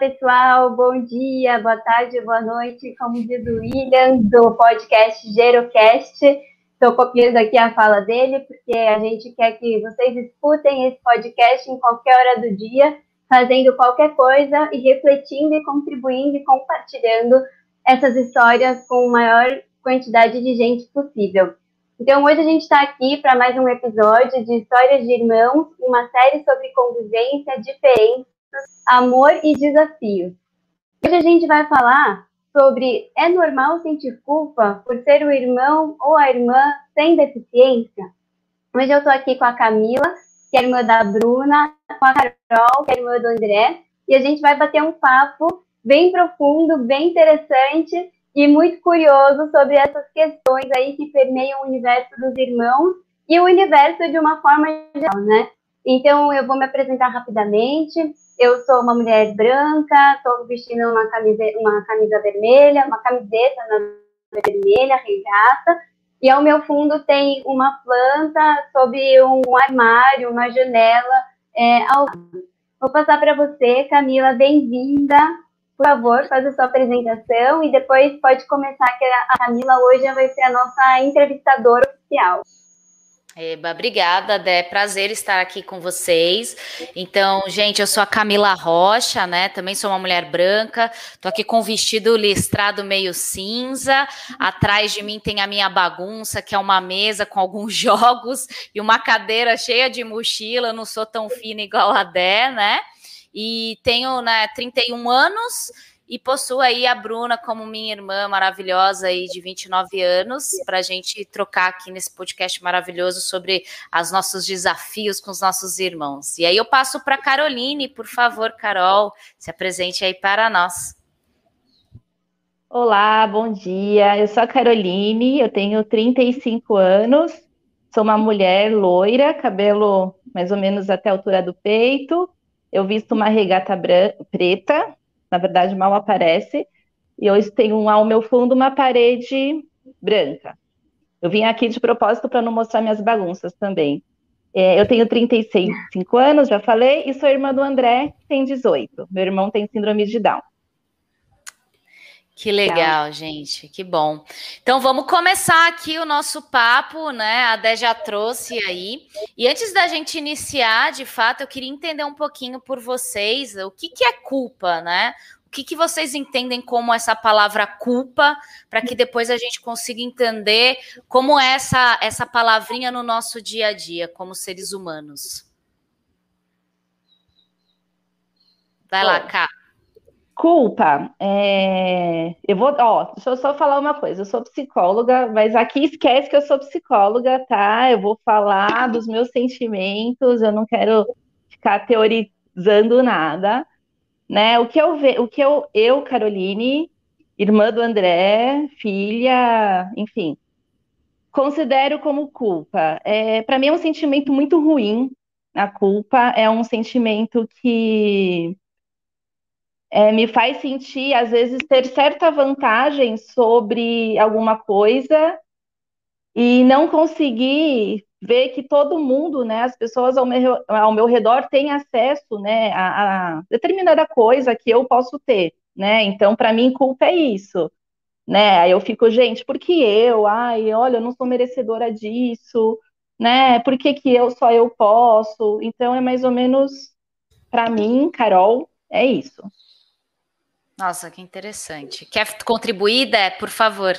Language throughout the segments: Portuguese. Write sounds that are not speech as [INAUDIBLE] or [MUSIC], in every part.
pessoal, bom dia, boa tarde, boa noite. Como diz o William, do podcast Gerocast, estou copiando aqui a fala dele, porque a gente quer que vocês escutem esse podcast em qualquer hora do dia, fazendo qualquer coisa e refletindo e contribuindo e compartilhando essas histórias com a maior quantidade de gente possível. Então, hoje a gente está aqui para mais um episódio de Histórias de Irmãos, uma série sobre convivência, diferenças, amor e desafios. Hoje a gente vai falar sobre é normal sentir culpa por ser o irmão ou a irmã sem deficiência? Hoje eu estou aqui com a Camila, que é irmã da Bruna, com a Carol, que é irmã do André, e a gente vai bater um papo bem profundo, bem interessante e muito curioso sobre essas questões aí que permeiam o universo dos irmãos e o universo de uma forma geral, né? Então, eu vou me apresentar rapidamente. Eu sou uma mulher branca, estou vestindo uma camisa, uma camisa vermelha, uma camiseta vermelha, regata, e ao meu fundo tem uma planta sob um armário, uma janela é, ao. Vou passar para você, Camila, bem-vinda. Por favor, faz a sua apresentação e depois pode começar, que a Camila hoje vai ser a nossa entrevistadora oficial. Eba, obrigada, Dé. Prazer estar aqui com vocês. Então, gente, eu sou a Camila Rocha, né? Também sou uma mulher branca. Tô aqui com um vestido listrado meio cinza. Atrás de mim tem a minha bagunça, que é uma mesa com alguns [LAUGHS] jogos e uma cadeira cheia de mochila. Eu não sou tão fina igual a Dé, né? E tenho né, 31 anos e possuo aí a Bruna como minha irmã maravilhosa aí de 29 anos, para a gente trocar aqui nesse podcast maravilhoso sobre os nossos desafios com os nossos irmãos. E aí eu passo para Caroline, por favor, Carol, se apresente aí para nós. Olá, bom dia. Eu sou a Caroline, eu tenho 35 anos, sou uma mulher loira, cabelo mais ou menos até a altura do peito. Eu visto uma regata preta, na verdade mal aparece, e hoje tenho ao meu fundo uma parede branca. Eu vim aqui de propósito para não mostrar minhas bagunças também. É, eu tenho 35 anos, já falei, e sou irmã do André, que tem 18. Meu irmão tem síndrome de Down. Que legal, gente, que bom. Então vamos começar aqui o nosso papo, né? A Dé já trouxe aí. E antes da gente iniciar, de fato, eu queria entender um pouquinho por vocês o que, que é culpa, né? O que, que vocês entendem como essa palavra culpa, para que depois a gente consiga entender como é essa, essa palavrinha no nosso dia a dia, como seres humanos. Vai lá, Cá. Culpa, é... eu vou, ó, deixa eu só falar uma coisa, eu sou psicóloga, mas aqui esquece que eu sou psicóloga, tá? Eu vou falar dos meus sentimentos, eu não quero ficar teorizando nada, né? O que eu vejo, o que eu, eu, Caroline, irmã do André, filha, enfim, considero como culpa. É, para mim é um sentimento muito ruim. A culpa é um sentimento que é, me faz sentir, às vezes, ter certa vantagem sobre alguma coisa e não conseguir ver que todo mundo, né, as pessoas ao meu, ao meu redor têm acesso, né, a, a determinada coisa que eu posso ter, né, então, para mim, culpa é isso, né, aí eu fico, gente, por que eu? Ai, olha, eu não sou merecedora disso, né, por que que eu, só eu posso? Então, é mais ou menos, para mim, Carol, é isso. Nossa, que interessante. Quer contribuir, Dé, por favor?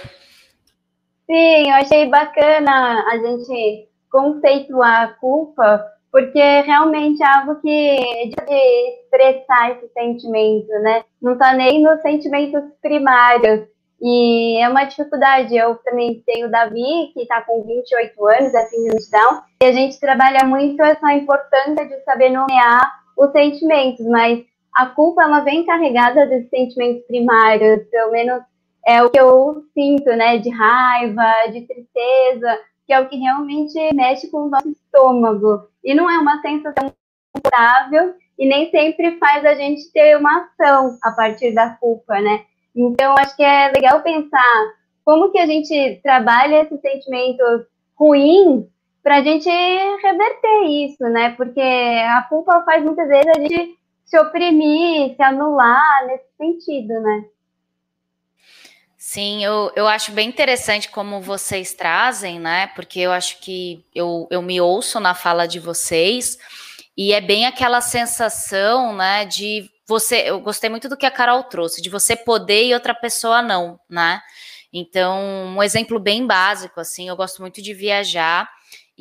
Sim, eu achei bacana a gente conceituar a culpa, porque realmente é algo que de expressar esse sentimento, né? Não está nem nos sentimentos primários. E é uma dificuldade. Eu também tenho o Davi, que está com 28 anos, assim, de Down, e a gente trabalha muito essa importância de saber nomear os sentimentos, mas a culpa ela vem carregada desses sentimentos primários, pelo menos é o que eu sinto, né, de raiva, de tristeza, que é o que realmente mexe com o nosso estômago. E não é uma sensação confortável e nem sempre faz a gente ter uma ação a partir da culpa, né? Então, acho que é legal pensar como que a gente trabalha esses sentimentos ruins para a gente reverter isso, né? Porque a culpa faz muitas vezes a gente se oprimir, se anular nesse sentido, né? Sim, eu, eu acho bem interessante como vocês trazem, né? Porque eu acho que eu, eu me ouço na fala de vocês e é bem aquela sensação, né, de você. Eu gostei muito do que a Carol trouxe, de você poder e outra pessoa não, né? Então, um exemplo bem básico, assim, eu gosto muito de viajar.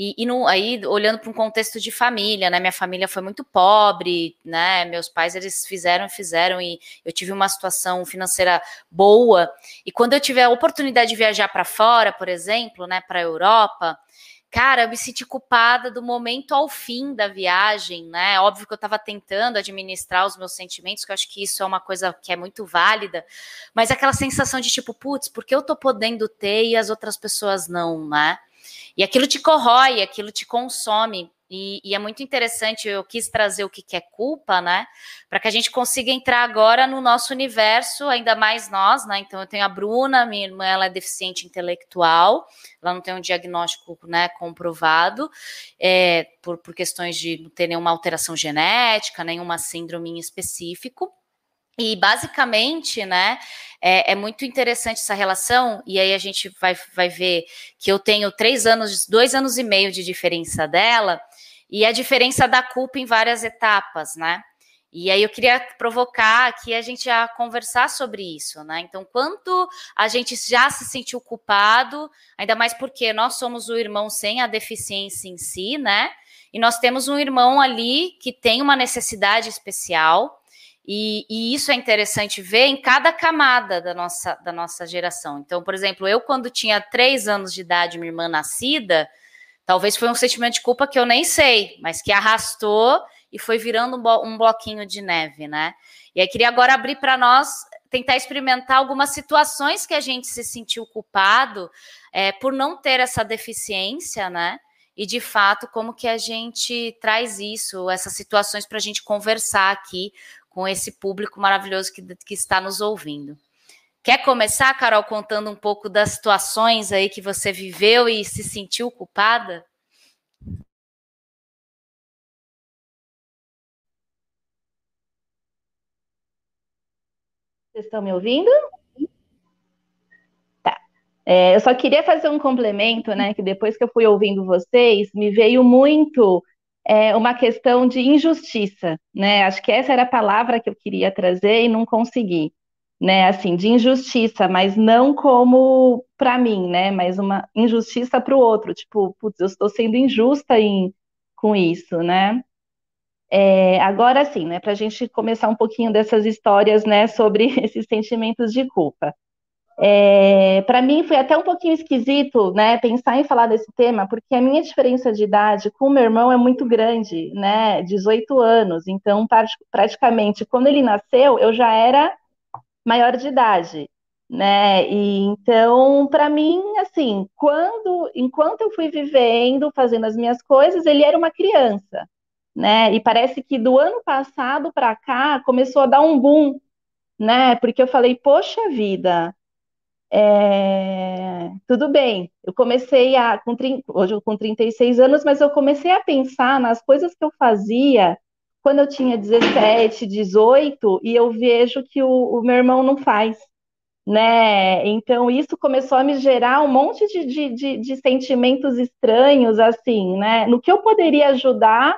E, e no, aí, olhando para um contexto de família, né? Minha família foi muito pobre, né? Meus pais, eles fizeram fizeram, e eu tive uma situação financeira boa. E quando eu tive a oportunidade de viajar para fora, por exemplo, né? Para a Europa, cara, eu me senti culpada do momento ao fim da viagem, né? Óbvio que eu estava tentando administrar os meus sentimentos, que eu acho que isso é uma coisa que é muito válida, mas aquela sensação de tipo, putz, porque eu tô podendo ter e as outras pessoas não, né? E aquilo te corrói, aquilo te consome. E, e, é muito interessante, eu quis trazer o que, é culpa, né? Para que a gente consiga entrar agora no nosso universo, ainda mais nós, né? Então, eu tenho a Bruna, minha irmã, ela é deficiente intelectual, ela não tem um diagnóstico né, comprovado, é, por, por questões de não ter nenhuma alteração genética, nenhuma síndrome em específico. E basicamente, né, é, é, muito interessante essa relação, e aí a gente vai, vai ver que eu tenho três anos, dois anos e meio de diferença dela, e a diferença da culpa em várias etapas, né? E aí eu queria provocar aqui a gente a conversar sobre isso, né? Então, quanto a gente já se sentiu culpado, ainda mais porque nós somos o irmão sem a deficiência em si, né? E nós temos um irmão ali que tem uma necessidade especial, e, e, isso é interessante ver em cada camada da nossa, da nossa geração. Então, por exemplo, eu, quando tinha três anos de idade, minha irmã nascida, talvez foi um sentimento de culpa que eu nem sei, mas que arrastou e foi virando um, bloquinho de neve, né? E aí queria agora abrir para nós tentar experimentar algumas situações que a gente se sentiu culpado é, por não ter essa deficiência, né? E de fato, como que a gente traz isso, essas situações para a gente conversar aqui com esse público maravilhoso que, que está nos ouvindo. Quer começar, Carol, contando um pouco das situações aí que você viveu e se sentiu culpada? Vocês estão me ouvindo? Tá. É, eu só queria fazer um complemento, né? Que depois que eu fui ouvindo vocês, me veio muito é, uma questão de injustiça, né? Acho que essa era a palavra que eu queria trazer e não consegui, né? Assim, de injustiça, mas não como para mim, né? Mas uma injustiça para o outro, tipo, putz, eu estou sendo injusta em, com isso, né? É, agora sim, né? Para a gente começar um pouquinho dessas histórias, né? Sobre [LAUGHS] esses sentimentos de culpa. É, para mim foi até um pouquinho esquisito, né, pensar em falar desse tema, porque a minha diferença de idade com o meu irmão é muito grande, né, 18 anos. Então, praticamente, quando ele nasceu, eu já era maior de idade, né? E então, para mim, assim, quando, enquanto eu fui vivendo, fazendo as minhas coisas, ele era uma criança, né? E parece que do ano passado para cá começou a dar um boom, né? Porque eu falei, poxa vida, é, tudo bem, eu comecei a, com, hoje com 36 anos, mas eu comecei a pensar nas coisas que eu fazia quando eu tinha 17, 18, e eu vejo que o, o meu irmão não faz, né? Então isso começou a me gerar um monte de, de, de, de sentimentos estranhos, assim, né? No que eu poderia ajudar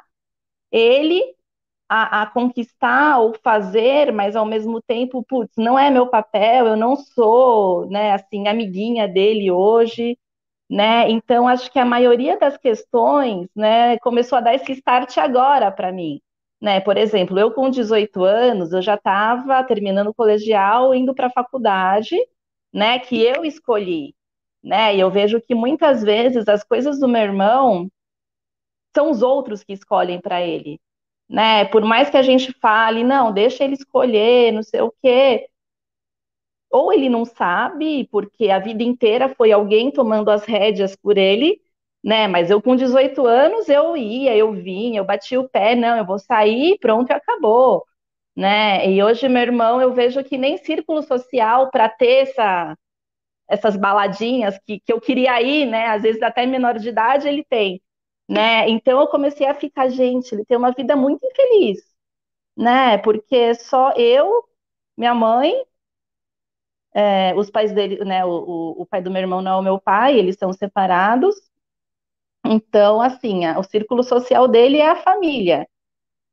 ele a, a, conquistar ou fazer, mas ao mesmo tempo, putz, não é meu papel, eu não sou, né, assim, amiguinha dele hoje, né? Então acho que a maioria das questões, né, começou a dar esse start agora para mim, né? Por exemplo, eu com 18 anos, eu já estava terminando o colegial, indo para a faculdade, né, que eu escolhi, né? E eu vejo que muitas vezes as coisas do meu irmão são os outros que escolhem para ele, né? Por mais que a gente fale, não, deixa ele escolher, não sei o quê. Ou ele não sabe, porque a vida inteira foi alguém tomando as rédeas por ele, né? Mas eu com 18 anos eu ia, eu vinha, eu bati o pé, não, eu vou sair, pronto, acabou, né? E hoje meu irmão, eu vejo que nem círculo social para ter essa essas baladinhas que, que eu queria ir, né? Às vezes até menor de idade ele tem né? Então eu comecei a ficar, gente, ele tem uma vida muito infeliz, né? Porque só eu, minha mãe, é, os pais dele, né? O, o, pai do meu irmão não é o meu pai, eles são separados. Então, assim, a, o círculo social dele é a família,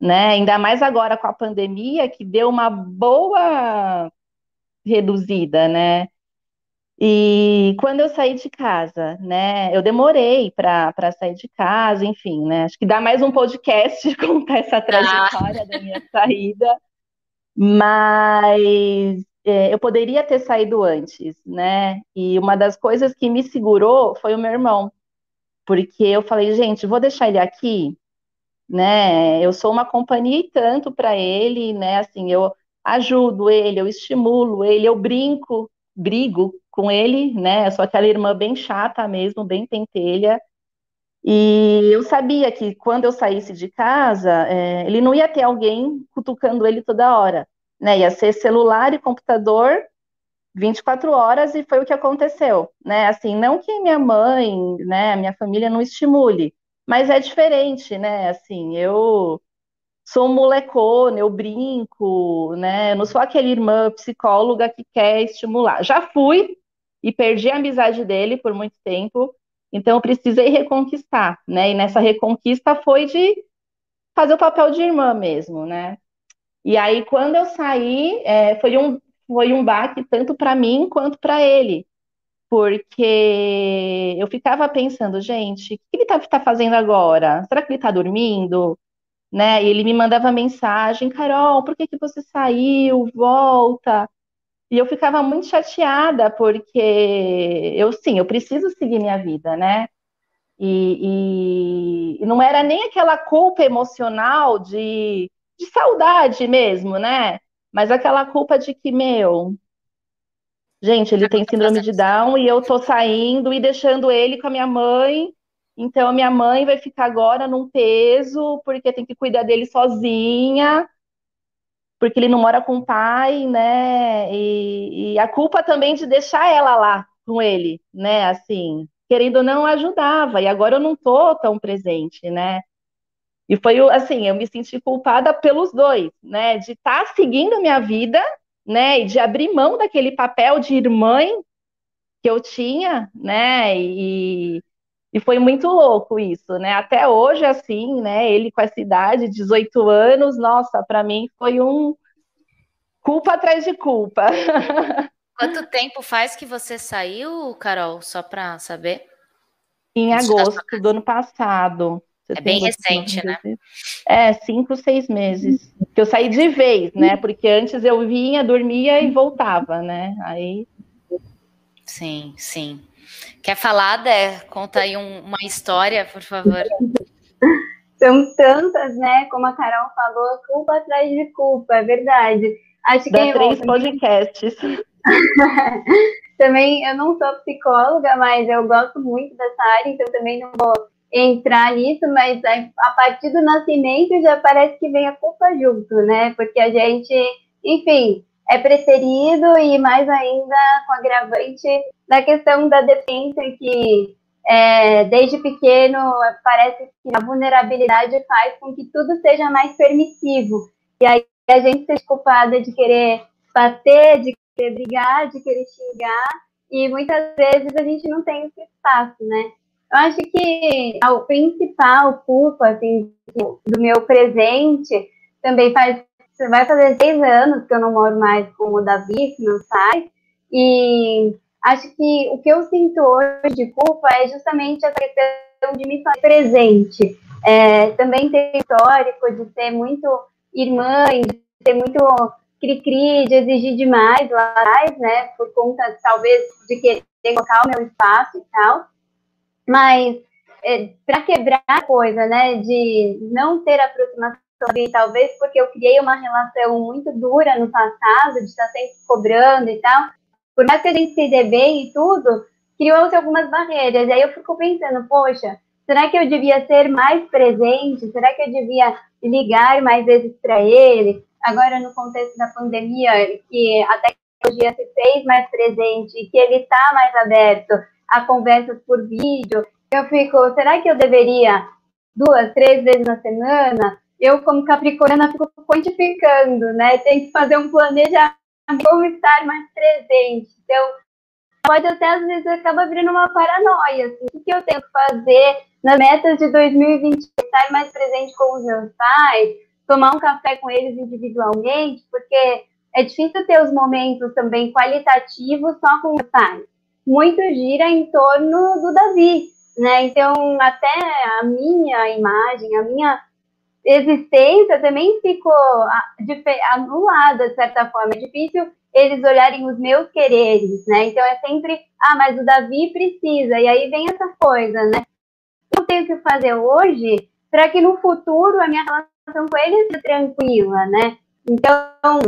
né? Ainda mais agora com a pandemia, que deu uma boa reduzida, né? E quando eu saí de casa, né? Eu demorei para sair de casa, enfim, né? Acho que dá mais um podcast [LAUGHS] contar essa trajetória ah. da minha saída, mas é, eu poderia ter saído antes, né? E uma das coisas que me segurou foi o meu irmão, porque eu falei, gente, vou deixar ele aqui, né? Eu sou uma companhia e tanto para ele, né? Assim, eu ajudo ele, eu estimulo ele, eu brinco, brigo com ele, né? Eu sou aquela irmã bem chata mesmo, bem pentelha. E eu sabia que quando eu saísse de casa, é, ele não ia ter alguém cutucando ele toda hora, né? Ia ser celular e computador 24 horas e foi o que aconteceu, né? Assim, não que minha mãe, né, minha família não estimule, mas é diferente, né? Assim, eu sou molecona, eu brinco, né? Eu não sou aquela irmã psicóloga que quer estimular. Já fui e perdi a amizade dele por muito tempo, então eu precisei reconquistar, né? E nessa reconquista foi de fazer o papel de irmã mesmo, né? E aí quando eu saí, é, foi um foi um baque tanto para mim quanto para ele, porque eu ficava pensando, gente, o que ele está tá fazendo agora? Será que ele está dormindo? Né? E ele me mandava mensagem, Carol, por que, que você saiu? Volta. E eu ficava muito chateada, porque eu, sim, eu preciso seguir minha vida, né? E, e, e não era nem aquela culpa emocional de, de saudade mesmo, né? Mas aquela culpa de que, meu, gente, ele tem síndrome de Down e eu tô saindo e deixando ele com a minha mãe então, a minha mãe vai ficar agora num peso, porque tem que cuidar dele sozinha, porque ele não mora com o pai, né? E, e a culpa também de deixar ela lá com ele, né? Assim, querendo ou não, ajudava. E agora eu não tô tão presente, né? E foi assim, eu me senti culpada pelos dois, né? De estar tá seguindo a minha vida, né? E de abrir mão daquele papel de irmã que eu tinha, né? E, e foi muito louco isso, né? Até hoje, assim, né? Ele com essa idade, 18 anos, nossa, para mim foi um culpa atrás de culpa. [LAUGHS] Quanto tempo faz que você saiu, Carol? Só para saber. Em agosto do ano passado. é bem recente, né? É, cinco, seis meses. Que eu saí de vez, né? Porque antes eu vinha, dormia e voltava, né? Aí. Sim, sim. Quer falar, Dé? Conta aí um, uma história, por favor. São tantas, né? Como a Carol falou, culpa atrás de culpa, é verdade. Acho Dá que três podcasts. [LAUGHS] também eu não sou psicóloga, mas eu gosto muito dessa área, então também não vou entrar nisso, mas a partir do nascimento já parece que vem a culpa junto, né? Porque a gente, enfim, é preterido e mais ainda com agravante da questão da dependência que é, desde pequeno parece que a vulnerabilidade faz com que tudo seja mais permissivo e aí a gente se culpada de querer bater, de querer brigar, de querer xingar e muitas vezes a gente não tem esse espaço, né? Eu acho que o principal culpa assim, do meu presente também faz vai fazer seis anos que eu não moro mais com o Davi, que não sai, e acho que o que eu sinto hoje de culpa é justamente a questão de me fazer presente. É, também tem histórico de ser muito irmã, de ser muito cri-cri, de exigir demais lá atrás, né, por conta, talvez, de querer colocar o meu espaço e tal, mas é, para quebrar a coisa, né, de não ter aproximação talvez porque eu criei uma relação muito dura no passado, de estar sempre cobrando e tal, por mais que a gente se dê bem e tudo, criou-se algumas barreiras. E aí eu fico pensando, poxa, será que eu devia ser mais presente? Será que eu devia ligar mais vezes para ele? Agora, no contexto da pandemia, que a tecnologia se fez mais presente que ele está mais aberto a conversas por vídeo, eu fico, será que eu deveria duas, três vezes na semana eu, como capricorniana, fico quantificando, né? Tem que fazer um planejamento [LAUGHS] como estar mais presente. Então, pode até às vezes acaba virando uma paranoia. Assim, o que eu tenho que fazer nas metas de 2020? Estar mais presente com os meus pais, tomar um café com eles individualmente, porque é difícil ter os momentos também qualitativos só com os pais. Muito gira em torno do Davi, né? Então, até a minha imagem, a minha existência também ficou anulada, de certa forma. É difícil eles olharem os meus quereres, né? Então é sempre, ah, mas o Davi precisa. E aí vem essa coisa, né? Eu tenho que fazer hoje para que no futuro a minha relação com ele seja tranquila, né? Então,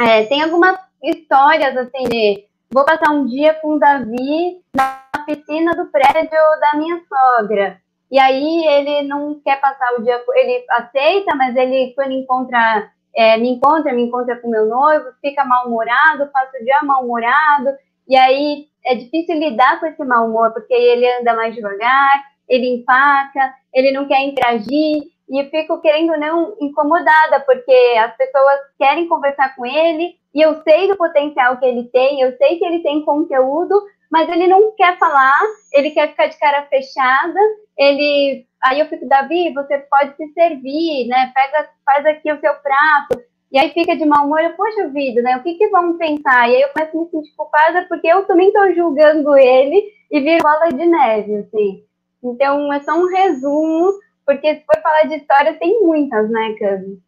é, tem algumas histórias assim de vou passar um dia com o Davi na piscina do prédio da minha sogra. E aí ele não quer passar o dia, ele aceita, mas ele quando encontra, é, me encontra, me encontra com meu noivo, fica mal-humorado, passa o dia mal-humorado, e aí é difícil lidar com esse mau humor, porque ele anda mais devagar, ele empaca, ele não quer interagir, e fico querendo não incomodada, porque as pessoas querem conversar com ele, e eu sei do potencial que ele tem, eu sei que ele tem conteúdo, mas ele não quer falar, ele quer ficar de cara fechada, ele. Aí eu fico, Davi, você pode se servir, né? Pega, faz aqui o seu prato. E aí fica de mau humor, eu, poxa vida, né? O que, que vão pensar? E aí eu começo a me sentir culpada porque eu também estou julgando ele e viro bola de neve, assim. Então é só um resumo, porque se for falar de história, tem muitas, né, Cami?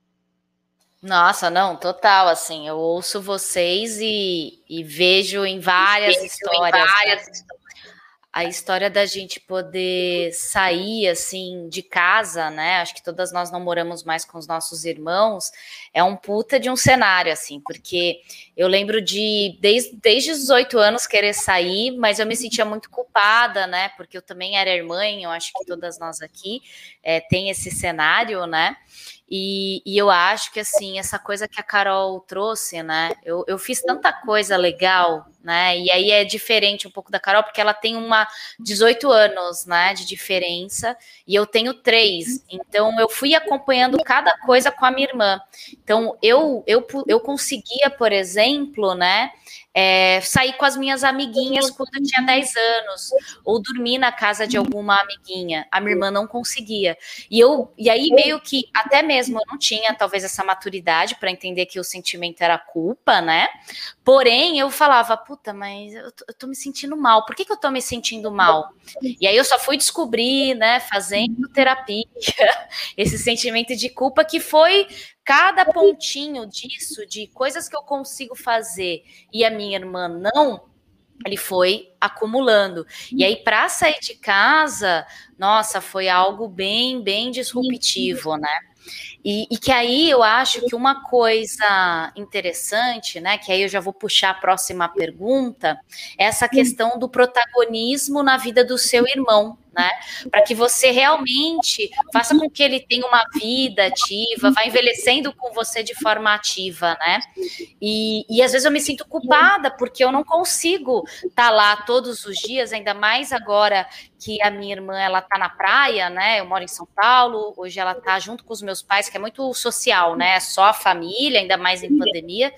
Nossa, não, total, assim, eu ouço vocês e, e vejo em várias vejo histórias. Em várias né? A história da gente poder sair assim de casa, né? Acho que todas nós não moramos mais com os nossos irmãos, é um puta de um cenário assim, porque eu lembro de desde, desde os 18 anos querer sair, mas eu me sentia muito culpada, né? Porque eu também era irmã, eu acho que todas nós aqui é, tem esse cenário, né? E, e, eu acho que assim, essa coisa que a Carol trouxe, né? Eu, eu fiz tanta coisa legal, né? E aí é diferente um pouco da Carol, porque ela tem uma 18 anos, né? De diferença, e eu tenho três. Então eu fui acompanhando cada coisa com a minha irmã. Então eu, eu, eu conseguia, por exemplo, né? É, sair com as minhas amiguinhas quando eu tinha 10 anos, ou dormir na casa de alguma amiguinha. A minha irmã não conseguia. E eu, e aí meio que até mesmo eu não tinha talvez essa maturidade para entender que o sentimento era culpa, né? Porém, eu falava, puta, mas eu tô, eu tô me sentindo mal. Por que, que eu tô me sentindo mal? E aí eu só fui descobrir, né, fazendo terapia, [LAUGHS] esse sentimento de culpa que foi cada pontinho disso, de coisas que eu consigo fazer e a minha irmã não, ele foi acumulando. E aí, para sair de casa, nossa, foi algo bem, bem disruptivo, né? E, e, que aí eu acho que uma coisa interessante, né, que aí eu já vou puxar a próxima pergunta, é essa questão do protagonismo na vida do seu irmão, né? Para que você realmente faça com que ele tenha uma vida ativa, vá envelhecendo com você de forma ativa, né? E, e às vezes eu me sinto culpada porque eu não consigo estar tá lá todos os dias, ainda mais agora que a minha irmã ela tá na praia, né? Eu moro em São Paulo, hoje ela tá junto com os meus pais, que é muito social, né? Só a família, ainda mais em pandemia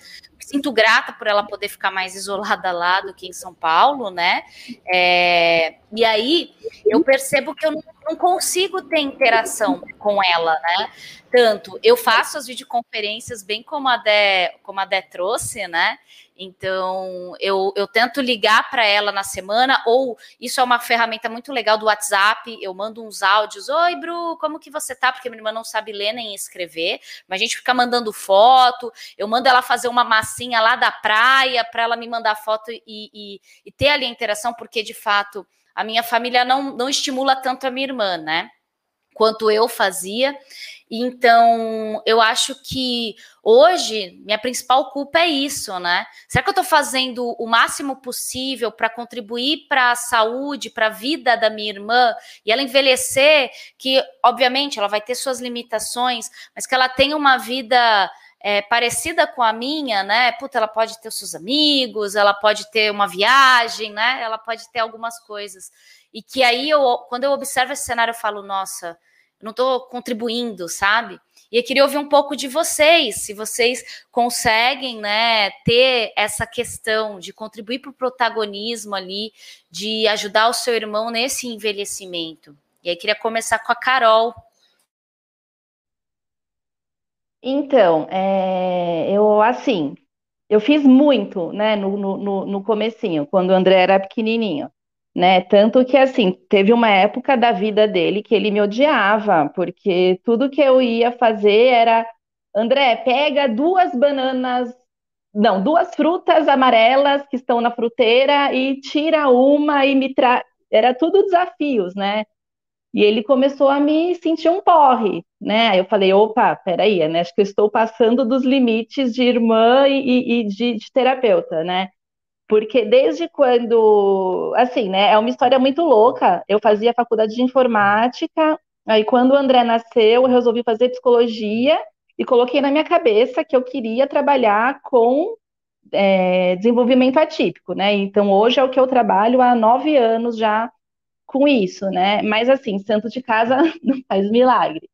sinto grata por ela poder ficar mais isolada lá do que em São Paulo, né? É, e aí eu percebo que eu não, consigo ter interação com ela, né? Tanto eu faço as videoconferências bem como a Dé, como a Dé trouxe, né? Então, eu, eu tento ligar para ela na semana, ou isso é uma ferramenta muito legal do WhatsApp. Eu mando uns áudios: Oi, Bru, como que você tá? Porque minha irmã não sabe ler nem escrever, mas a gente fica mandando foto. Eu mando ela fazer uma massinha lá da praia para ela me mandar foto e, e, e ter ali a interação, porque de fato a minha família não, não estimula tanto a minha irmã, né? Quanto eu fazia. Então, eu acho que hoje minha principal culpa é isso, né? Será que eu estou fazendo o máximo possível para contribuir para a saúde, para a vida da minha irmã e ela envelhecer? Que, obviamente, ela vai ter suas limitações, mas que ela tenha uma vida é, parecida com a minha, né? Puta, ela pode ter os seus amigos, ela pode ter uma viagem, né? Ela pode ter algumas coisas. E que aí, eu, quando eu observo esse cenário, eu falo, nossa não estou contribuindo, sabe? E eu queria ouvir um pouco de vocês, se vocês conseguem né, ter essa questão de contribuir para o protagonismo ali, de ajudar o seu irmão nesse envelhecimento. E aí queria começar com a Carol. Então, é, eu assim, eu fiz muito, né, no, no, no comecinho, quando o André era pequenininho né? Tanto que assim, teve uma época da vida dele que ele me odiava, porque tudo que eu ia fazer era, André, pega duas bananas, não, duas frutas amarelas que estão na fruteira e tira uma e me traz. Era tudo desafios, né? E ele começou a me sentir um porre, né? Eu falei, opa, peraí, né? Acho que eu estou passando dos limites de irmã e, e de, de terapeuta, né? Porque desde quando, assim, né, é uma história muito louca. Eu fazia faculdade de informática, aí quando o André nasceu, eu resolvi fazer psicologia e coloquei na minha cabeça que eu queria trabalhar com é, desenvolvimento atípico, né? Então hoje é o que eu trabalho há nove anos já com isso, né? Mas assim, santo de casa [LAUGHS] não faz milagre.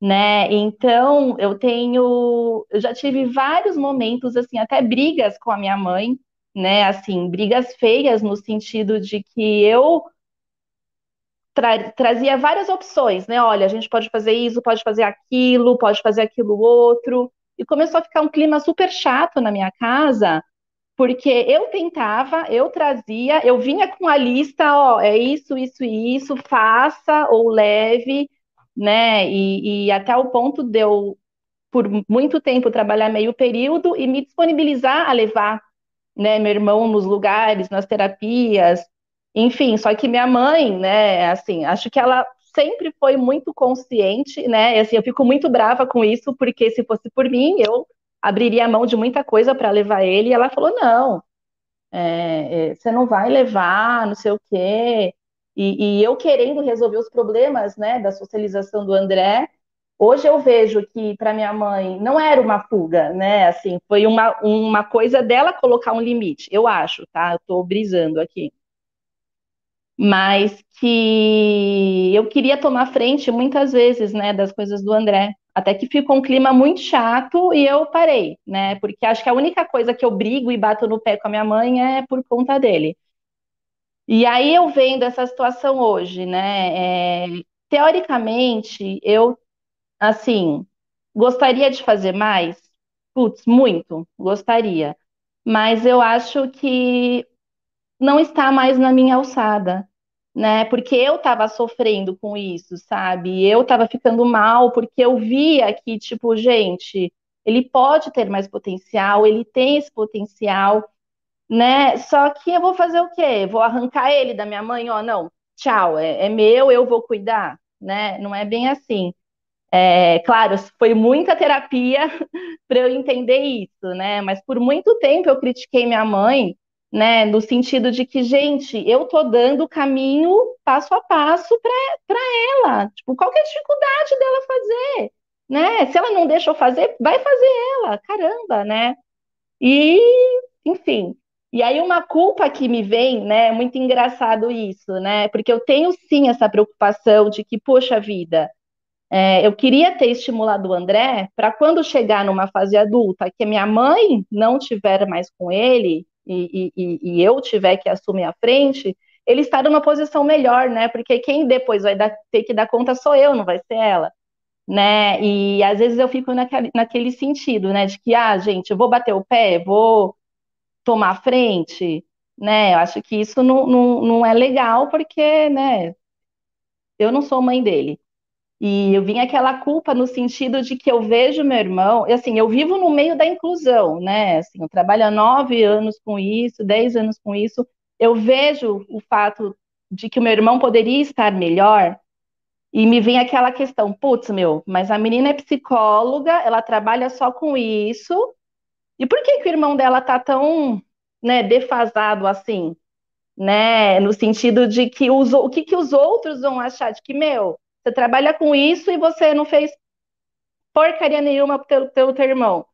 Né? Então, eu tenho, eu já tive vários momentos assim, até brigas com a minha mãe, né? Assim, brigas feias no sentido de que eu tra trazia várias opções, né? Olha, a gente pode fazer isso, pode fazer aquilo, pode fazer aquilo outro. E começou a ficar um clima super chato na minha casa, porque eu tentava, eu trazia, eu vinha com a lista, ó, é isso, isso e isso, faça ou leve, né? E, e até o ponto de eu, por muito tempo, trabalhar meio período e me disponibilizar a levar né, meu irmão nos lugares, nas terapias, enfim, só que minha mãe, né, assim, acho que ela sempre foi muito consciente, né, assim, eu fico muito brava com isso, porque se fosse por mim, eu abriria a mão de muita coisa para levar ele, e ela falou, não, é, é, você não vai levar, não sei o quê, e, e eu querendo resolver os problemas, né, da socialização do André, Hoje eu vejo que para minha mãe não era uma fuga, né? Assim, foi uma, uma coisa dela colocar um limite, eu acho, tá? Eu tô brisando aqui. Mas que eu queria tomar frente muitas vezes, né, das coisas do André. Até que ficou um clima muito chato e eu parei, né? Porque acho que a única coisa que eu brigo e bato no pé com a minha mãe é por conta dele. E aí eu vendo essa situação hoje, né? É, teoricamente, eu Assim, gostaria de fazer mais? Putz, muito, gostaria. Mas eu acho que não está mais na minha alçada, né? Porque eu estava sofrendo com isso, sabe? Eu estava ficando mal porque eu via que, tipo, gente, ele pode ter mais potencial, ele tem esse potencial, né? Só que eu vou fazer o quê? Vou arrancar ele da minha mãe? Ó, não, tchau, é, é meu, eu vou cuidar, né? Não é bem assim. É, claro, foi muita terapia [LAUGHS] para eu entender isso, né? Mas por muito tempo eu critiquei minha mãe, né? No sentido de que, gente, eu tô dando o caminho passo a passo para ela. Tipo, qual é a dificuldade dela fazer? Né? Se ela não deixa eu fazer, vai fazer ela, caramba, né? E, enfim. E aí uma culpa que me vem, né? É muito engraçado isso, né? Porque eu tenho sim essa preocupação de que, poxa vida, é, eu queria ter estimulado o André para quando chegar numa fase adulta, que minha mãe não tiver mais com ele e, e, e, eu tiver que assumir a frente, ele estar numa posição melhor, né? Porque quem depois vai dar, ter que dar conta sou eu, não vai ser ela, né? E às vezes eu fico naquele, naquele sentido, né? De que, ah, gente, eu vou bater o pé, vou tomar a frente, né? Eu acho que isso não, não, não é legal, porque, né? Eu não sou mãe dele. E eu vim aquela culpa no sentido de que eu vejo meu irmão, e assim, eu vivo no meio da inclusão, né? Assim, eu trabalho há nove anos com isso, dez anos com isso. Eu vejo o fato de que o meu irmão poderia estar melhor, e me vem aquela questão, putz, meu, mas a menina é psicóloga, ela trabalha só com isso, e por que, que o irmão dela tá tão, né, defasado assim? Né, no sentido de que os, o que, que os outros vão achar de que, meu, você trabalha com isso e você não fez porcaria nenhuma pelo, pelo teu irmão,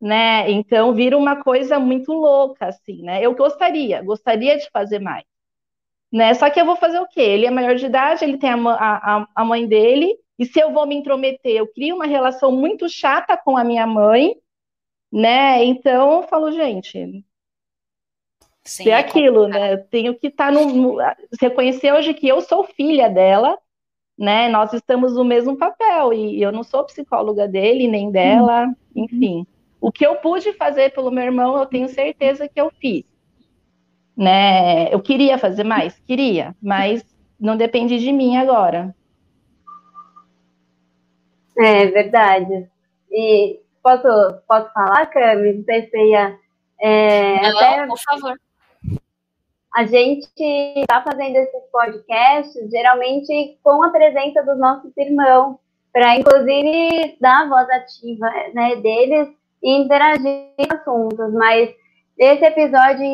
né? Então vira uma coisa muito louca, assim, né? Eu gostaria, gostaria de fazer mais, né? Só que eu vou fazer o quê? Ele é maior de idade, ele tem a, a, a mãe dele, E se eu vou me intrometer, eu crio uma relação muito chata com a minha mãe, né? Então eu falo, gente, Sim, é aquilo, né? Eu tenho que estar tá no, no, reconhecer hoje que eu sou filha dela, né? Nós estamos no mesmo papel e eu não sou psicóloga dele nem dela, uhum. enfim. O que eu pude fazer pelo meu irmão, eu tenho certeza que eu fiz. Né? Eu queria fazer mais, queria, mas não depende de mim agora. É verdade. E posso, posso falar, Cami? Não sei se ia. É, não, até... por favor a gente está fazendo esses podcasts geralmente com a presença dos nossos irmãos, para inclusive dar a voz ativa né, deles e interagir com assuntos. Mas esse episódio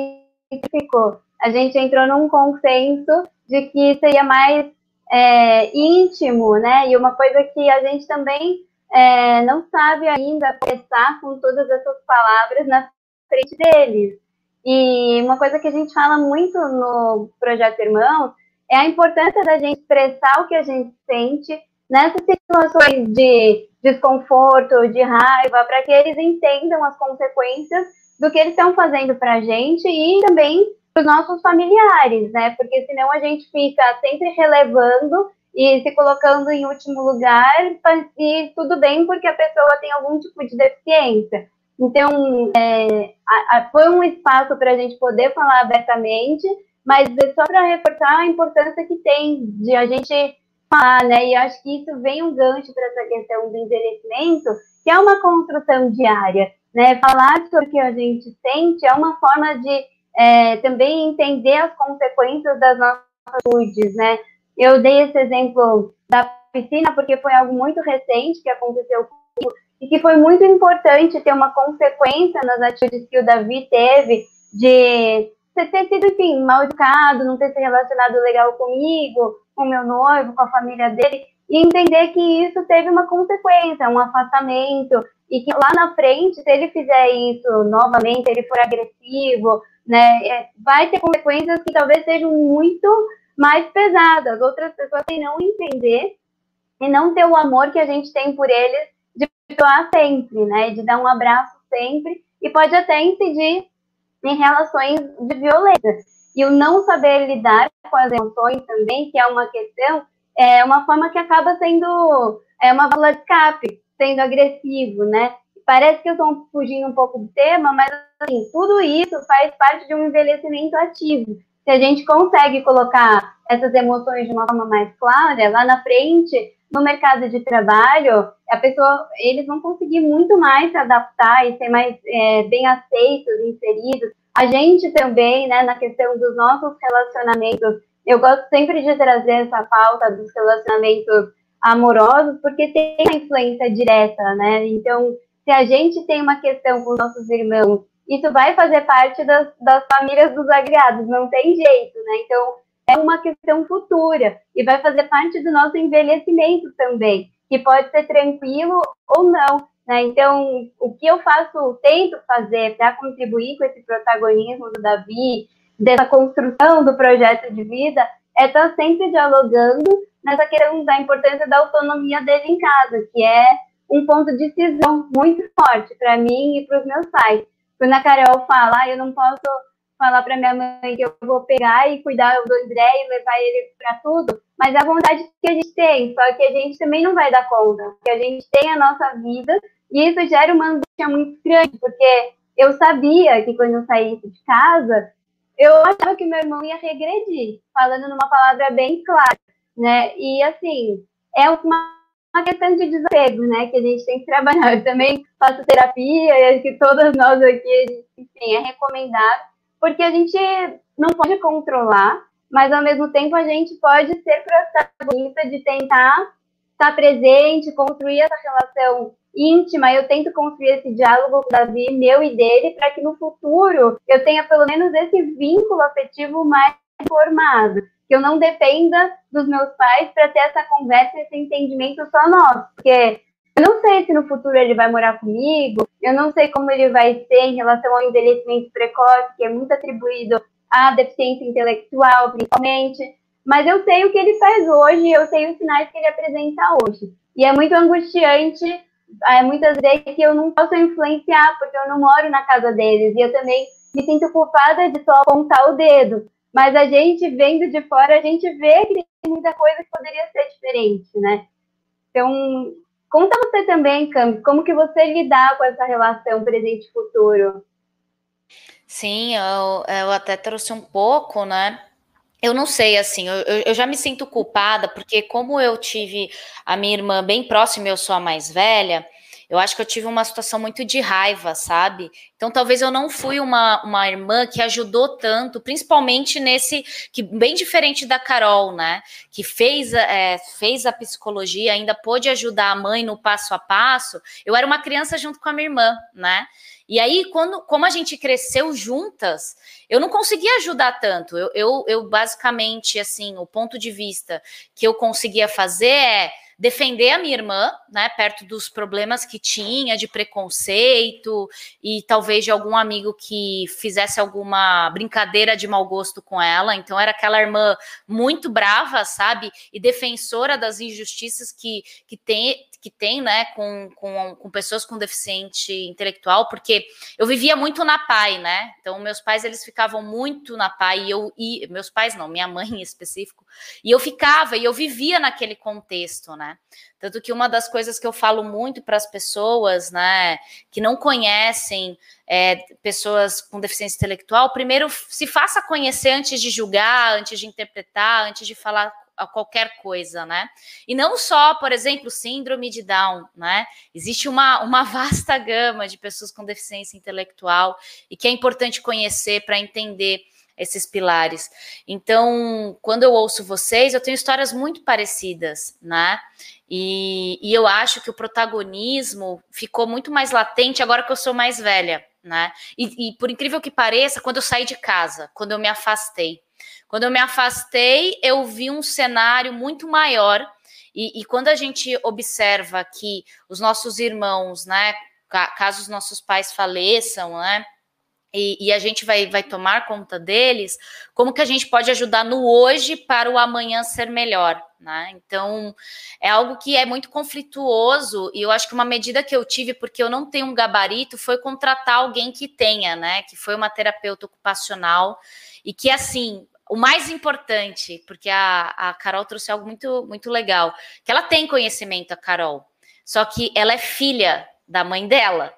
ficou. A gente entrou num consenso de que seria mais é, íntimo, né? E uma coisa que a gente também é, não sabe ainda expressar com todas essas palavras na frente deles. E uma coisa que a gente fala muito no Projeto Irmãos é a importância da gente expressar o que a gente sente nessas situações de desconforto, de raiva, para que eles entendam as consequências do que eles estão fazendo para a gente e também para os nossos familiares, né? Porque senão a gente fica sempre relevando e se colocando em último lugar e tudo bem porque a pessoa tem algum tipo de deficiência. Então, é, a, a, foi um espaço para a gente poder falar abertamente, mas é só para reforçar a importância que tem de a gente falar, né? E acho que isso vem um gancho para essa questão do envelhecimento, que é uma construção diária, né? Falar sobre o que a gente sente é uma forma de é, também entender as consequências das nossas atitudes, né? Eu dei esse exemplo da piscina porque foi algo muito recente que aconteceu e que foi muito importante ter uma consequência nas atitudes que o Davi teve de ter sido, enfim, mal educado, não ter se relacionado legal comigo, com meu noivo, com a família dele, e entender que isso teve uma consequência, um afastamento, e que lá na frente, se ele fizer isso novamente, ele for agressivo, né, é, vai ter consequências que talvez sejam muito mais pesadas. Outras pessoas têm não entender e não ter o amor que a gente tem por eles doar sempre, né? De dar um abraço sempre e pode até incidir em relações de violência. E o não saber lidar com as emoções também, que é uma questão, é uma forma que acaba sendo é uma válvula de escape, sendo agressivo, né? Parece que eu estou fugindo um pouco do tema, mas assim, tudo isso faz parte de um envelhecimento ativo. Se a gente consegue colocar essas emoções de uma forma mais clara, lá na frente no mercado de trabalho, a pessoa, eles vão conseguir muito mais se adaptar e ser mais é, bem aceitos, inseridos. A gente também, né, na questão dos nossos relacionamentos, eu gosto sempre de trazer essa pauta dos relacionamentos amorosos, porque tem a influência direta, né? Então, se a gente tem uma questão com nossos irmãos, isso vai fazer parte das, das famílias dos agregados, não tem jeito, né? Então, é uma questão futura e vai fazer parte do nosso envelhecimento também, que pode ser tranquilo ou não. Né? Então, o que eu faço, tento fazer para contribuir com esse protagonismo do Davi, dessa construção do projeto de vida, é estar tá sempre dialogando nessa questão da importância da autonomia dele em casa, que é um ponto de decisão muito forte para mim e para os meus pais. Quando a Carol fala, ah, eu não posso falar para minha mãe que eu vou pegar e cuidar do André e levar ele para tudo, mas a vontade que a gente tem, só que a gente também não vai dar conta, porque a gente tem a nossa vida e isso gera uma angústia muito grande, porque eu sabia que quando eu saísse de casa, eu achava que meu irmão ia regredir, falando numa palavra bem clara, né? E assim, é uma, uma questão de desapego, né? Que a gente tem que trabalhar. Eu também faço terapia e acho que todas nós aqui, enfim, é recomendável porque a gente não pode controlar, mas ao mesmo tempo a gente pode ser protagonista de tentar estar presente, construir essa relação íntima. Eu tento construir esse diálogo com o Davi, meu e dele, para que no futuro eu tenha pelo menos esse vínculo afetivo mais formado. Que eu não dependa dos meus pais para ter essa conversa, esse entendimento só nosso. Porque eu não sei se no futuro ele vai morar comigo, eu não sei como ele vai ser em relação ao envelhecimento precoce, que é muito atribuído à deficiência intelectual, principalmente. mas eu sei o que ele faz hoje, eu sei os sinais que ele apresenta hoje. E é muito angustiante, é, muitas vezes, que eu não posso influenciar, porque eu não moro na casa deles. E eu também me sinto culpada de só apontar o dedo. Mas a gente, vendo de fora, a gente vê que tem muita coisa que poderia ser diferente, né? Então, conta você também, Cam, como que você lidar com essa relação presente e futuro? Sim, eu, eu até trouxe um pouco, né? Eu não sei, assim, eu, eu já me sinto culpada, porque como eu tive a minha irmã bem próxima, eu sou a mais velha, eu acho que eu tive uma situação muito de raiva, sabe? Então talvez eu não fui uma, uma irmã que ajudou tanto, principalmente nesse, que bem diferente da Carol, né? Que fez, é, fez a psicologia, ainda pôde ajudar a mãe no passo a passo. Eu era uma criança junto com a minha irmã, né? E aí, quando, como a gente cresceu juntas, eu não conseguia ajudar tanto. Eu, eu, eu basicamente, assim, o ponto de vista que eu conseguia fazer é defender a minha irmã, né, perto dos problemas que tinha de preconceito e talvez de algum amigo que fizesse alguma brincadeira de mau gosto com ela. Então era aquela irmã muito brava, sabe, e defensora das injustiças que, que tem que tem, né, com, com, com pessoas com deficiente intelectual, porque eu vivia muito na PAI, né? Então, meus pais, eles ficavam muito na PAI, e eu, e meus pais não, minha mãe em específico, e eu ficava, e eu vivia naquele contexto, né? Tanto que uma das coisas que eu falo muito para as pessoas, né, que não conhecem é, pessoas com deficiência intelectual, primeiro se faça conhecer antes de julgar, antes de interpretar, antes de falar a qualquer coisa, né? E não só, por exemplo, síndrome de Down, né? Existe uma, uma [LAUGHS] vasta gama de pessoas com deficiência intelectual e que é importante conhecer para entender esses pilares. Então, quando eu ouço vocês, eu tenho histórias muito parecidas, né? E, e eu acho que o protagonismo ficou muito mais latente agora que eu sou mais velha, né? E, e por incrível que pareça, quando eu saí de casa, quando eu me afastei. Quando eu me afastei, eu vi um cenário muito maior. E, e quando a gente observa que os nossos irmãos, né, caso os nossos pais faleçam, né, e, e, a gente vai, vai tomar conta deles, como que a gente pode ajudar no hoje para o amanhã ser melhor, né? Então, é algo que é muito conflituoso, e eu acho que uma medida que eu tive, porque eu não tenho um gabarito, foi contratar alguém que tenha, né? Que foi uma terapeuta ocupacional, e que, assim, o mais importante, porque a, a Carol trouxe algo muito, muito legal, que ela tem conhecimento, a Carol, só que ela é filha da mãe dela.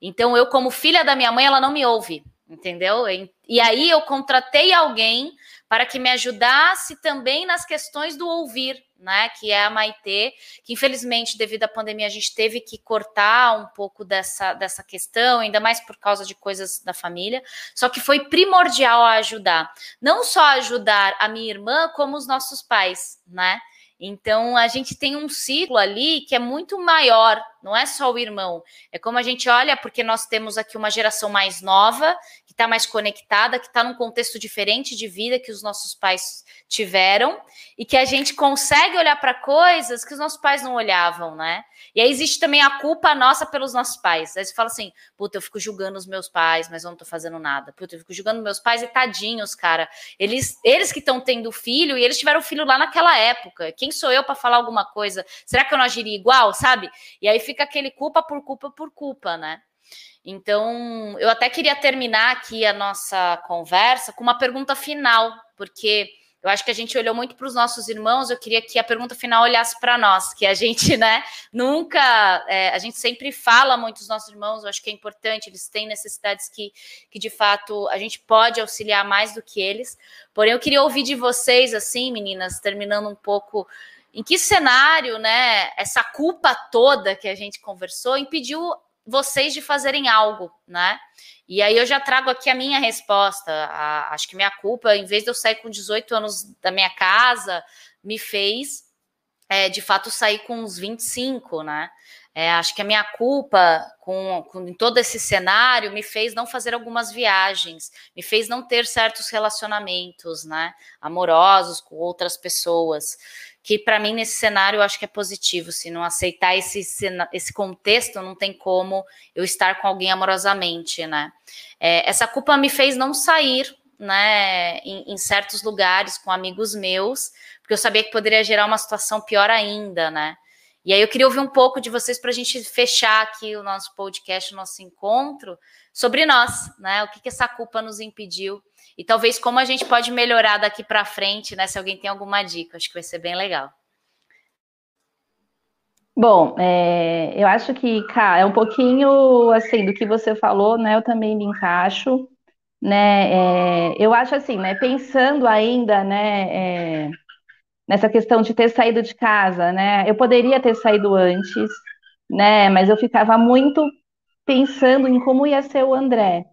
Então, eu, como filha da minha mãe, ela não me ouve, entendeu? E aí eu contratei alguém para que me ajudasse também nas questões do ouvir, né? Que é a Maitê, que infelizmente, devido à pandemia, a gente teve que cortar um pouco dessa, dessa questão, ainda mais por causa de coisas da família. Só que foi primordial ajudar. Não só ajudar a minha irmã, como os nossos pais, né? Então a gente tem um ciclo ali que é muito maior, não é só o irmão. É como a gente olha, porque nós temos aqui uma geração mais nova, que está mais conectada, que está num contexto diferente de vida que os nossos pais tiveram, e que a gente consegue olhar para coisas que os nossos pais não olhavam, né? E aí existe também a culpa nossa pelos nossos pais. Aí você fala assim, puta, eu fico julgando os meus pais, mas eu não tô fazendo nada. Puta, eu fico julgando meus pais e tadinhos, cara. Eles, eles que estão tendo filho e eles tiveram filho lá naquela época. Quem sou eu para falar alguma coisa? Será que eu não agiria igual, sabe? E aí fica aquele culpa por culpa por culpa, né? Então, eu até queria terminar aqui a nossa conversa com uma pergunta final, porque eu acho que a gente olhou muito para os nossos irmãos. Eu queria que a pergunta final olhasse para nós, que a gente, [LAUGHS] né, nunca, é, a gente sempre fala muito dos nossos irmãos. Eu acho que é importante. Eles têm necessidades que, que de fato a gente pode auxiliar mais do que eles. Porém, eu queria ouvir de vocês, assim, meninas, terminando um pouco. Em que cenário, né, essa culpa toda que a gente conversou impediu vocês de fazerem algo, né? E aí eu já trago aqui a minha resposta. A, acho que minha culpa, em vez de eu sair com 18 anos da minha casa, me fez é, de fato sair com uns 25, né? É, acho que a minha culpa com, com todo esse cenário me fez não fazer algumas viagens, me fez não ter certos relacionamentos, né, amorosos com outras pessoas que para mim nesse cenário eu acho que é positivo. Se não aceitar esse, esse contexto, não tem como eu estar com alguém amorosamente, né? É, essa culpa me fez não sair né, em, em, certos lugares com amigos meus, porque eu sabia que poderia gerar uma situação pior ainda, né? E aí eu queria ouvir um pouco de vocês para a gente fechar aqui o nosso podcast, o nosso encontro, sobre nós, né? O que, que essa culpa nos impediu e talvez como a gente pode melhorar daqui para frente, né? Se alguém tem alguma dica, acho que vai ser bem legal. Bom, é, eu acho que, cara, é um pouquinho assim do que você falou, né? Eu também me encaixo, né? É, eu acho assim, né? Pensando ainda, né? É, nessa questão de ter saído de casa, né? Eu poderia ter saído antes, né? Mas eu ficava muito pensando em como ia ser o André,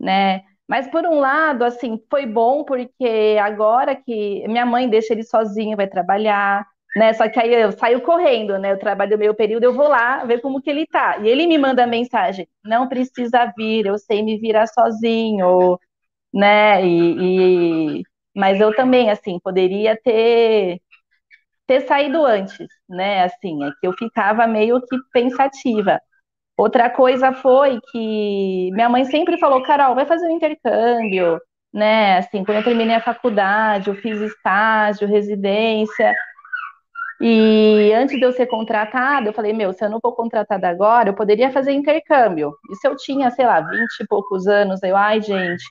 né? Mas por um lado, assim, foi bom porque agora que minha mãe deixa ele sozinho, vai trabalhar, né? Só que aí eu saio correndo, né? Eu trabalho meio período, eu vou lá ver como que ele tá. E ele me manda mensagem: não precisa vir, eu sei me virar sozinho, né? E, e... mas eu também, assim, poderia ter ter saído antes, né? Assim, é que eu ficava meio que pensativa. Outra coisa foi que minha mãe sempre falou, Carol, vai fazer um intercâmbio, né? Assim, quando eu terminei a faculdade, eu fiz estágio, residência. E antes de eu ser contratada, eu falei, meu, se eu não for contratada agora, eu poderia fazer intercâmbio. E se eu tinha, sei lá, vinte e poucos anos, eu, ai, gente,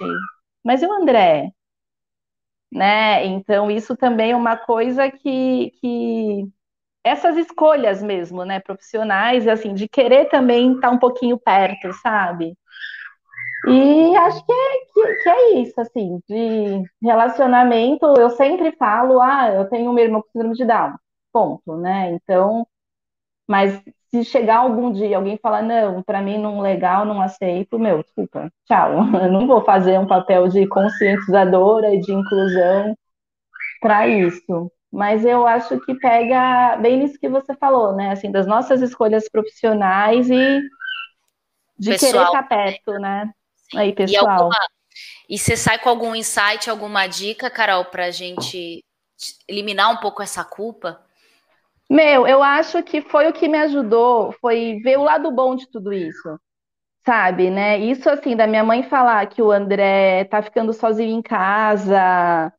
mas e o André? Né? Então, isso também é uma coisa que, que essas escolhas mesmo, né, profissionais, assim, de querer também estar um pouquinho perto, sabe? E acho que é, que, que, é isso, assim, de relacionamento, eu sempre falo, ah, eu tenho uma irmã com síndrome de Down, ponto, né? Então, mas se chegar algum dia alguém falar, não, para mim não legal, não aceito, meu, desculpa, tchau. [LAUGHS] Eu não vou fazer um papel de conscientizadora e de inclusão para isso mas eu acho que pega bem nisso que você falou, né? Assim, das nossas escolhas profissionais e de pessoal, querer estar perto, né? Aí, pessoal. E, alguma... e você sai com algum insight, alguma dica, Carol, para a gente eliminar um pouco essa culpa? Meu, eu acho que foi o que me ajudou, foi ver o lado bom de tudo isso. Sabe, né? Isso assim, da minha mãe falar que o André tá ficando sozinho em casa,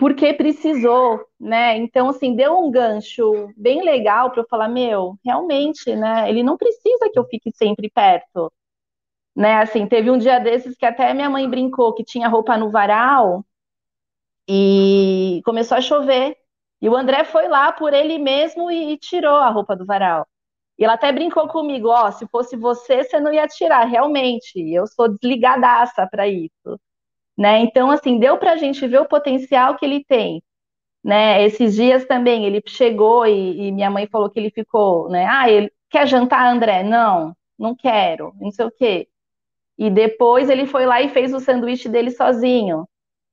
porque precisou, né? Então, assim, deu um gancho bem legal para eu falar, meu, realmente, né? Ele não precisa que eu fique sempre perto, né? Assim, teve um dia desses que até minha mãe brincou que tinha roupa no varal e começou a chover. E o André foi lá por ele mesmo e, e tirou a roupa do varal. E ela até brincou comigo, ó, oh, se fosse você, você não ia tirar, realmente. Eu sou desligadaça para isso. Né? Então, assim, deu para a gente ver o potencial que ele tem. Né? Esses dias também ele chegou e, e, minha mãe falou que ele ficou, né? Ah, ele quer jantar, André? Não, não quero, não sei o quê. E depois ele foi lá e fez o sanduíche dele sozinho,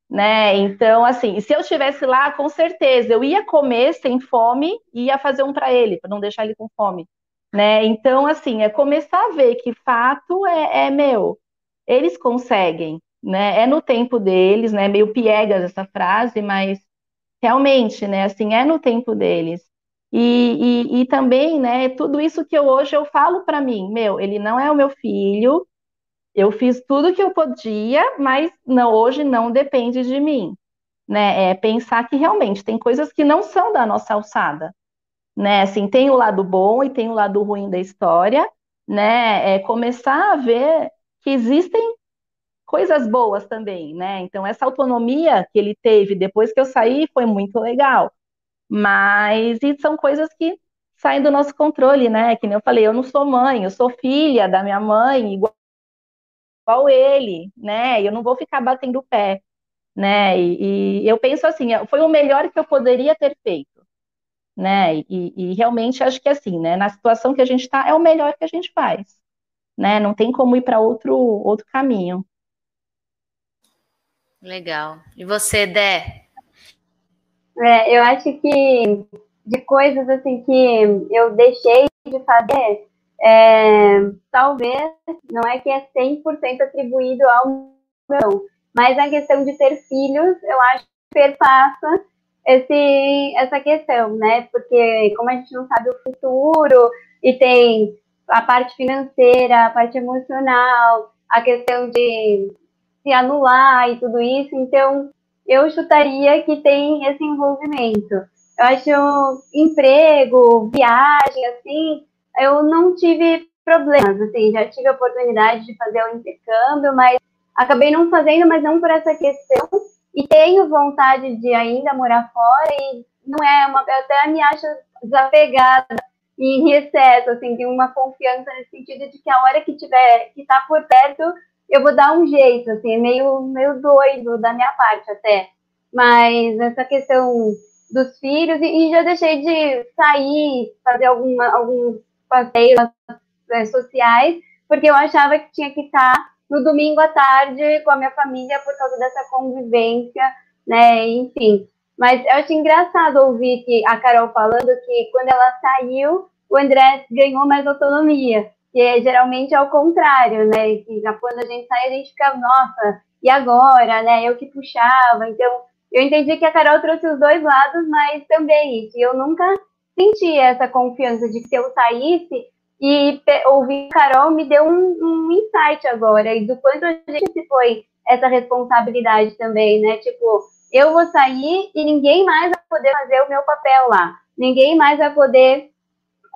né? Então, assim, se eu estivesse lá, com certeza eu ia comer sem fome e ia fazer um para ele, para não deixar ele com fome, né? Então, assim, é começar a ver que fato é, é meu, eles conseguem, né? É no tempo deles, né? Meio piegas essa frase, mas realmente, né? Assim, é no tempo deles. E, e, e também, né? Tudo isso que eu hoje eu falo para mim, meu, ele não é o meu filho. Eu fiz tudo que eu podia, mas não, hoje não depende de mim, né? É pensar que realmente tem coisas que não são da nossa alçada, né? Assim, tem o lado bom e tem o lado ruim da história, né? É começar a ver que existem coisas boas também, né? Então, essa autonomia que ele teve depois que eu saí foi muito legal. Mas e são coisas que saem do nosso controle, né? Que nem eu falei, eu não sou mãe, eu sou filha da minha mãe, igual, igual ele, né? Eu não vou ficar batendo o pé, né? E, e, eu penso assim, foi o melhor que eu poderia ter feito, né? E, e realmente acho que assim, né? Na situação que a gente está, é o melhor que a gente faz, né? Não tem como ir para outro outro caminho. Legal. E você, Dé? É, eu acho que de coisas assim que eu deixei de fazer, é, talvez não é que é 100% atribuído ao meu, mas a questão de ter filhos, eu acho que perpassa esse, essa questão, né? Porque como a gente não sabe o futuro e tem a parte financeira, a parte emocional, a questão de se anular e tudo isso. Então, eu chutaria que tem esse envolvimento. Eu acho emprego, viagem, assim, eu não tive problemas, assim, já tive a oportunidade de fazer o intercâmbio, mas acabei não fazendo, mas não por essa questão. E tenho vontade de ainda morar fora e não é uma, eu até me acho desapegada em excesso, assim, tenho uma confiança nesse sentido de que a hora que tiver, que tá por perto, eu vou dar um jeito, assim, é meio, meio doido da minha parte até. Mas essa questão dos filhos, e, e já deixei de sair, fazer alguma, alguns passeios é, sociais, porque eu achava que tinha que estar no domingo à tarde com a minha família por causa dessa convivência, né? Enfim. Mas eu acho engraçado ouvir que a Carol falando que quando ela saiu, o André ganhou mais autonomia, que é, geralmente é o contrário, né? Que quando a gente sai, a gente fica, nossa, e agora, né? Eu que puxava. Então, eu entendi que a Carol trouxe os dois lados, mas também isso. Eu nunca senti essa confiança de que se eu saísse e ouvir a Carol me deu um, um insight agora, e do quanto a gente se foi essa responsabilidade também, né? Tipo, eu vou sair e ninguém mais vai poder fazer o meu papel lá. Ninguém mais vai poder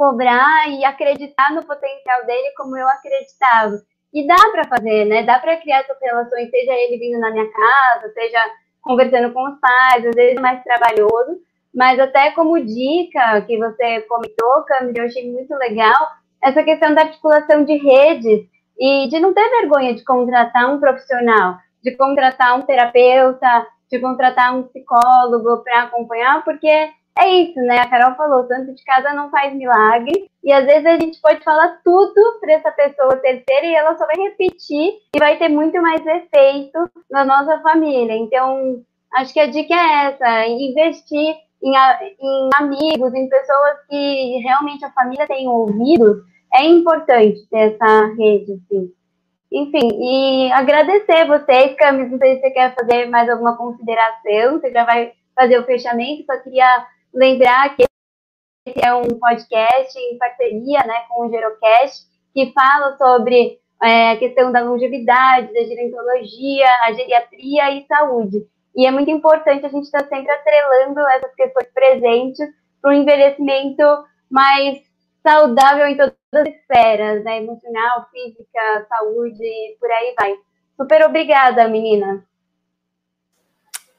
cobrar e acreditar no potencial dele como eu acreditava. E dá para fazer, né? Dá para criar essas relações, seja ele vindo na minha casa, seja conversando com os pais, às vezes mais trabalhoso, mas até como dica que você comentou, Camila, eu achei muito legal, essa questão da articulação de redes e de não ter vergonha de contratar um profissional, de contratar um terapeuta, de contratar um psicólogo para acompanhar, porque é isso, né? A Carol falou, tanto de casa não faz milagre, e às vezes a gente pode falar tudo para essa pessoa terceira e ela só vai repetir e vai ter muito mais efeito na nossa família. Então, acho que a dica é essa, investir em, em amigos, em pessoas que realmente a família tem ouvidos, é importante ter essa rede. Enfim, e agradecer vocês, Camis, não sei se você quer fazer mais alguma consideração, você já vai fazer o fechamento, só queria lembrar que esse é um podcast em parceria né, com o Gerocast, que fala sobre é, a questão da longevidade, da gerontologia, a geriatria e saúde. E é muito importante a gente estar sempre atrelando essas questões presentes para um envelhecimento mais saudável em todas as esferas, né? Emocional, física, saúde, por aí vai. Super obrigada, menina.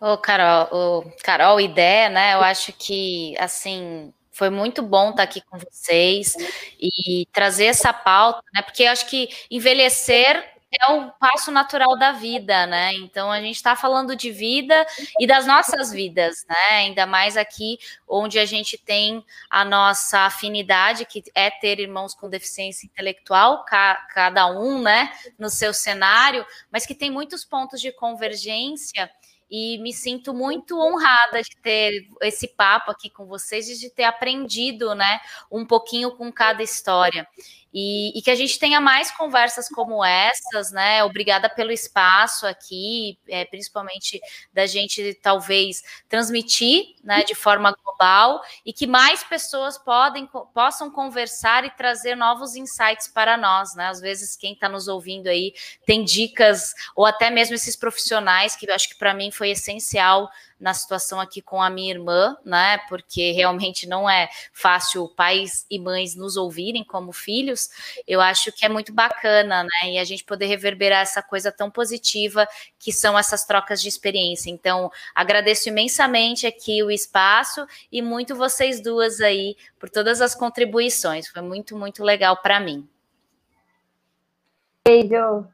Ô, Carol, ô, Carol, ideia, né? Eu acho que, assim, foi muito bom estar aqui com vocês e trazer essa pauta, né? Porque eu acho que envelhecer é o passo natural da vida, né? Então a gente está falando de vida e das nossas vidas, né? Ainda mais aqui onde a gente tem a nossa afinidade, que é ter irmãos com deficiência intelectual, ca cada um, né, no seu cenário, mas que tem muitos pontos de convergência e me sinto muito honrada de ter esse papo aqui com vocês e de ter aprendido, né, um pouquinho com cada história. E, e, que a gente tenha mais conversas como essas, né? Obrigada pelo espaço aqui, é, principalmente da gente talvez transmitir né, de forma global e que mais pessoas podem, possam conversar e trazer novos insights para nós, né? Às vezes quem está nos ouvindo aí tem dicas, ou até mesmo esses profissionais, que eu acho que para mim foi essencial na situação aqui com a minha irmã, né? Porque realmente não é fácil pais e mães nos ouvirem como filhos. Eu acho que é muito bacana, né? E a gente poder reverberar essa coisa tão positiva que são essas trocas de experiência. Então, agradeço imensamente aqui o espaço e muito vocês duas aí por todas as contribuições. Foi muito, muito legal para mim. Beijo.